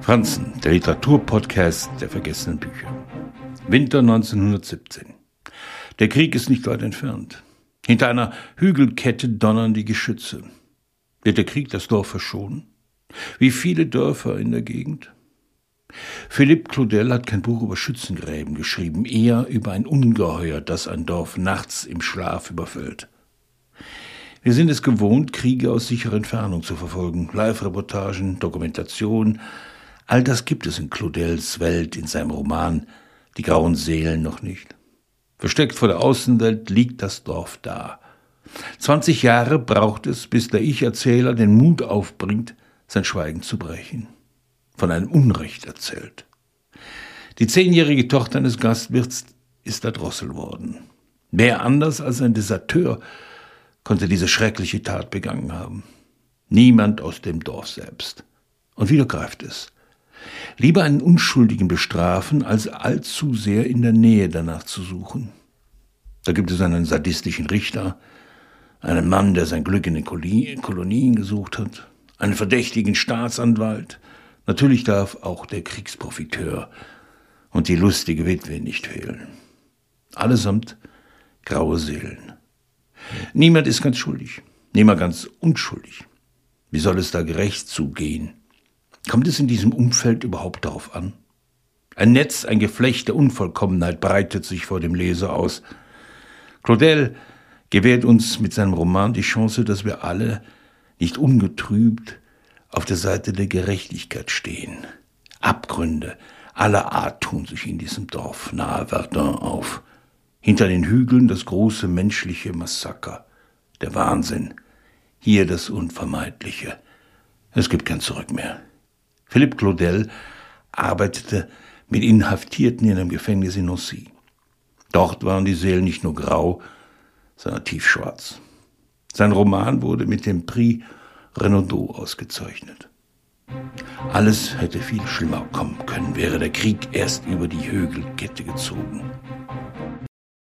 Franzen, der Literaturpodcast der vergessenen Bücher. Winter 1917. Der Krieg ist nicht weit entfernt. Hinter einer Hügelkette donnern die Geschütze. Wird der Krieg das Dorf verschonen? Wie viele Dörfer in der Gegend? Philippe Claudel hat kein Buch über Schützengräben geschrieben, eher über ein Ungeheuer, das ein Dorf nachts im Schlaf überfällt. Wir sind es gewohnt, Kriege aus sicherer Entfernung zu verfolgen. Live-Reportagen, Dokumentation. All das gibt es in Claudels Welt, in seinem Roman Die grauen Seelen noch nicht. Versteckt vor der Außenwelt liegt das Dorf da. 20 Jahre braucht es, bis der Ich-Erzähler den Mut aufbringt, sein Schweigen zu brechen. Von einem Unrecht erzählt. Die zehnjährige Tochter eines Gastwirts ist erdrosselt worden. Wer anders als ein Deserteur konnte diese schreckliche Tat begangen haben. Niemand aus dem Dorf selbst. Und wieder greift es. Lieber einen Unschuldigen bestrafen, als allzu sehr in der Nähe danach zu suchen. Da gibt es einen sadistischen Richter, einen Mann, der sein Glück in den Kolonien gesucht hat, einen verdächtigen Staatsanwalt. Natürlich darf auch der Kriegsprofiteur und die lustige Witwe nicht fehlen. Allesamt graue Seelen. Niemand ist ganz schuldig, niemand ganz unschuldig. Wie soll es da gerecht zugehen? Kommt es in diesem Umfeld überhaupt darauf an? Ein Netz, ein Geflecht der Unvollkommenheit breitet sich vor dem Leser aus. Claudel gewährt uns mit seinem Roman die Chance, dass wir alle nicht ungetrübt auf der Seite der Gerechtigkeit stehen. Abgründe aller Art tun sich in diesem Dorf nahe Verdun auf. Hinter den Hügeln das große menschliche Massaker, der Wahnsinn, hier das Unvermeidliche. Es gibt kein Zurück mehr. Philippe Claudel arbeitete mit Inhaftierten in einem Gefängnis in Nancy. Dort waren die Seelen nicht nur grau, sondern tiefschwarz. Sein Roman wurde mit dem Prix Renaudot ausgezeichnet. Alles hätte viel schlimmer kommen können, wäre der Krieg erst über die Hügelkette gezogen.